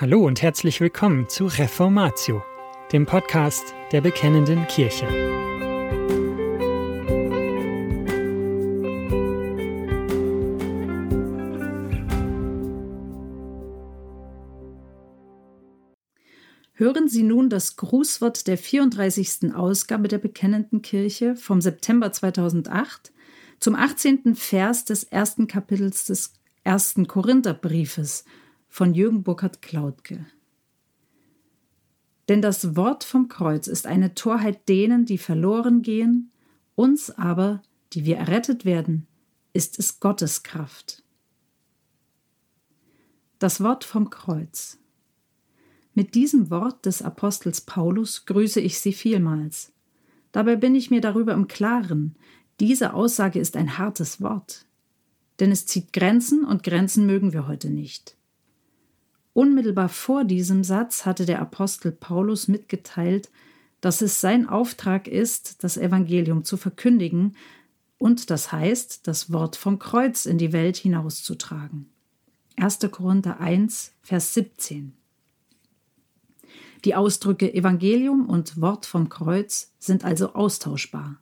Hallo und herzlich willkommen zu Reformatio, dem Podcast der Bekennenden Kirche. Hören Sie nun das Grußwort der 34. Ausgabe der Bekennenden Kirche vom September 2008 zum 18. Vers des ersten Kapitels des ersten Korintherbriefes von Jürgen Burkhard Klautke. Denn das Wort vom Kreuz ist eine Torheit denen, die verloren gehen, uns aber, die wir errettet werden, ist es Gottes Kraft. Das Wort vom Kreuz. Mit diesem Wort des Apostels Paulus grüße ich Sie vielmals. Dabei bin ich mir darüber im Klaren, diese Aussage ist ein hartes Wort. Denn es zieht Grenzen und Grenzen mögen wir heute nicht. Unmittelbar vor diesem Satz hatte der Apostel Paulus mitgeteilt, dass es sein Auftrag ist, das Evangelium zu verkündigen und das heißt, das Wort vom Kreuz in die Welt hinauszutragen. 1. Korinther 1, Vers 17. Die Ausdrücke Evangelium und Wort vom Kreuz sind also austauschbar.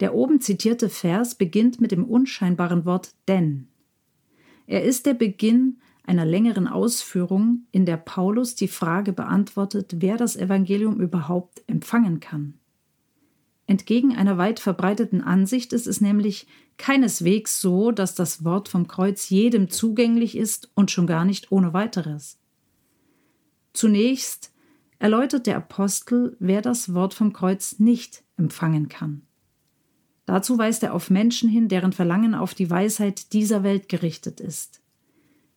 Der oben zitierte Vers beginnt mit dem unscheinbaren Wort denn. Er ist der Beginn einer längeren Ausführung, in der Paulus die Frage beantwortet, wer das Evangelium überhaupt empfangen kann. Entgegen einer weit verbreiteten Ansicht ist es nämlich keineswegs so, dass das Wort vom Kreuz jedem zugänglich ist und schon gar nicht ohne weiteres. Zunächst erläutert der Apostel, wer das Wort vom Kreuz nicht empfangen kann. Dazu weist er auf Menschen hin, deren Verlangen auf die Weisheit dieser Welt gerichtet ist.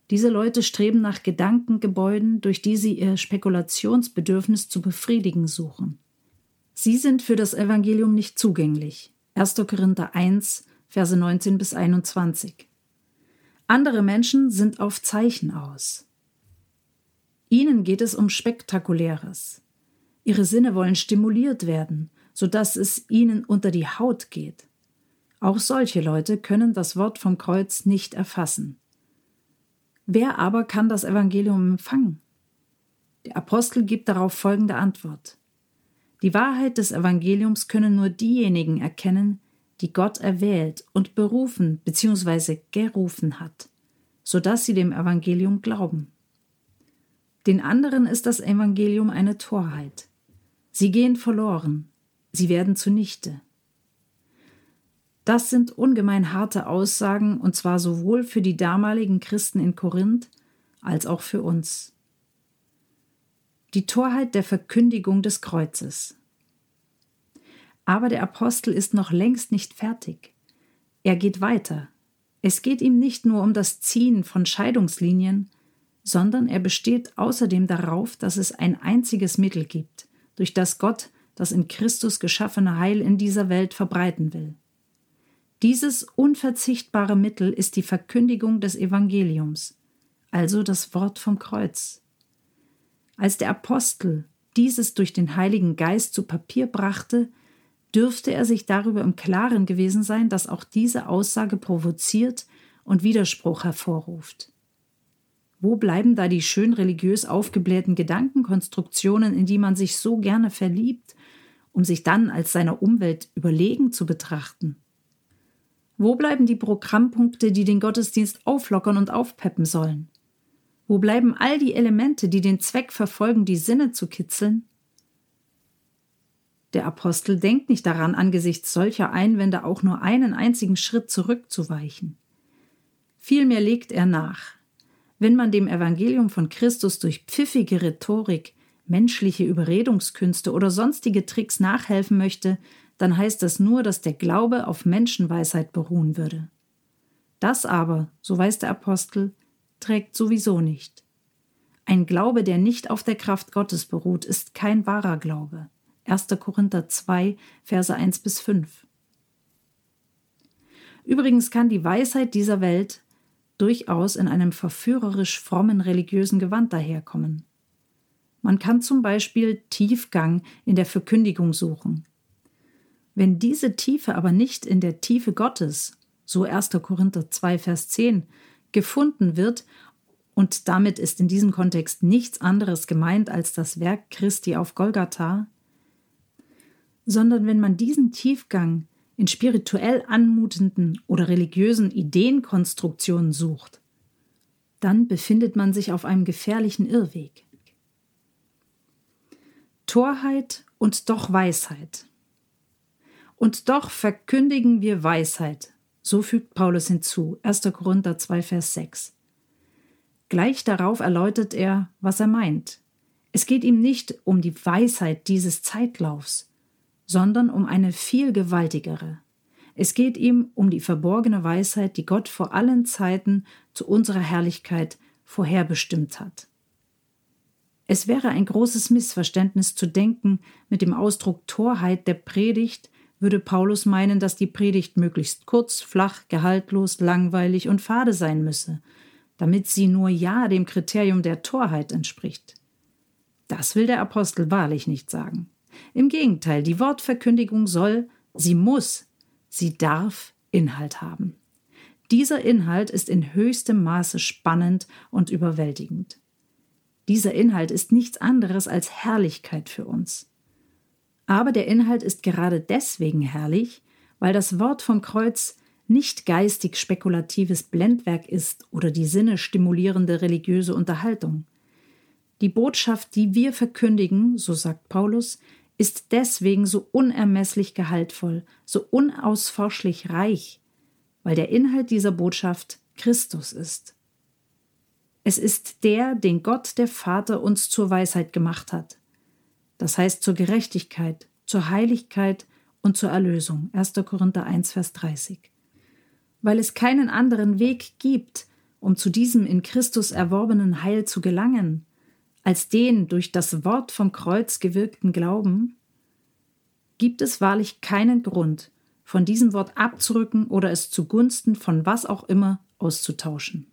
Diese Leute streben nach Gedankengebäuden, durch die sie ihr Spekulationsbedürfnis zu befriedigen suchen. Sie sind für das Evangelium nicht zugänglich. 1. Korinther 1, Verse 19 bis 21. Andere Menschen sind auf Zeichen aus. Ihnen geht es um Spektakuläres. Ihre Sinne wollen stimuliert werden, sodass es ihnen unter die Haut geht. Auch solche Leute können das Wort vom Kreuz nicht erfassen. Wer aber kann das Evangelium empfangen? Der Apostel gibt darauf folgende Antwort. Die Wahrheit des Evangeliums können nur diejenigen erkennen, die Gott erwählt und berufen bzw. gerufen hat, sodass sie dem Evangelium glauben. Den anderen ist das Evangelium eine Torheit. Sie gehen verloren, sie werden zunichte. Das sind ungemein harte Aussagen, und zwar sowohl für die damaligen Christen in Korinth als auch für uns. Die Torheit der Verkündigung des Kreuzes. Aber der Apostel ist noch längst nicht fertig. Er geht weiter. Es geht ihm nicht nur um das Ziehen von Scheidungslinien, sondern er besteht außerdem darauf, dass es ein einziges Mittel gibt, durch das Gott das in Christus geschaffene Heil in dieser Welt verbreiten will. Dieses unverzichtbare Mittel ist die Verkündigung des Evangeliums, also das Wort vom Kreuz. Als der Apostel dieses durch den Heiligen Geist zu Papier brachte, dürfte er sich darüber im Klaren gewesen sein, dass auch diese Aussage provoziert und Widerspruch hervorruft. Wo bleiben da die schön religiös aufgeblähten Gedankenkonstruktionen, in die man sich so gerne verliebt, um sich dann als seiner Umwelt überlegen zu betrachten? Wo bleiben die Programmpunkte, die den Gottesdienst auflockern und aufpeppen sollen? Wo bleiben all die Elemente, die den Zweck verfolgen, die Sinne zu kitzeln? Der Apostel denkt nicht daran, angesichts solcher Einwände auch nur einen einzigen Schritt zurückzuweichen. Vielmehr legt er nach. Wenn man dem Evangelium von Christus durch pfiffige Rhetorik, menschliche Überredungskünste oder sonstige Tricks nachhelfen möchte, dann heißt das nur, dass der Glaube auf Menschenweisheit beruhen würde. Das aber, so weiß der Apostel, trägt sowieso nicht. Ein Glaube, der nicht auf der Kraft Gottes beruht, ist kein wahrer Glaube. 1. Korinther 2, Verse 1 bis 5. Übrigens kann die Weisheit dieser Welt durchaus in einem verführerisch frommen religiösen Gewand daherkommen. Man kann zum Beispiel Tiefgang in der Verkündigung suchen, wenn diese Tiefe aber nicht in der Tiefe Gottes, so 1. Korinther 2, Vers 10, gefunden wird und damit ist in diesem Kontext nichts anderes gemeint als das Werk Christi auf Golgatha, sondern wenn man diesen Tiefgang in spirituell anmutenden oder religiösen Ideenkonstruktionen sucht, dann befindet man sich auf einem gefährlichen Irrweg. Torheit und doch Weisheit. Und doch verkündigen wir Weisheit, so fügt Paulus hinzu, 1. Korinther 2, Vers 6. Gleich darauf erläutert er, was er meint. Es geht ihm nicht um die Weisheit dieses Zeitlaufs, sondern um eine viel gewaltigere. Es geht ihm um die verborgene Weisheit, die Gott vor allen Zeiten zu unserer Herrlichkeit vorherbestimmt hat. Es wäre ein großes Missverständnis zu denken, mit dem Ausdruck Torheit der Predigt würde Paulus meinen, dass die Predigt möglichst kurz, flach, gehaltlos, langweilig und fade sein müsse, damit sie nur ja dem Kriterium der Torheit entspricht. Das will der Apostel wahrlich nicht sagen. Im Gegenteil, die Wortverkündigung soll, sie muss, sie darf Inhalt haben. Dieser Inhalt ist in höchstem Maße spannend und überwältigend. Dieser Inhalt ist nichts anderes als Herrlichkeit für uns. Aber der Inhalt ist gerade deswegen herrlich, weil das Wort vom Kreuz nicht geistig spekulatives Blendwerk ist oder die Sinne stimulierende religiöse Unterhaltung. Die Botschaft, die wir verkündigen, so sagt Paulus, ist deswegen so unermesslich gehaltvoll, so unausforschlich reich, weil der Inhalt dieser Botschaft Christus ist. Es ist der, den Gott der Vater uns zur Weisheit gemacht hat. Das heißt zur Gerechtigkeit, zur Heiligkeit und zur Erlösung. 1. Korinther 1, Vers 30. Weil es keinen anderen Weg gibt, um zu diesem in Christus erworbenen Heil zu gelangen, als den durch das Wort vom Kreuz gewirkten Glauben, gibt es wahrlich keinen Grund, von diesem Wort abzurücken oder es zugunsten von was auch immer auszutauschen.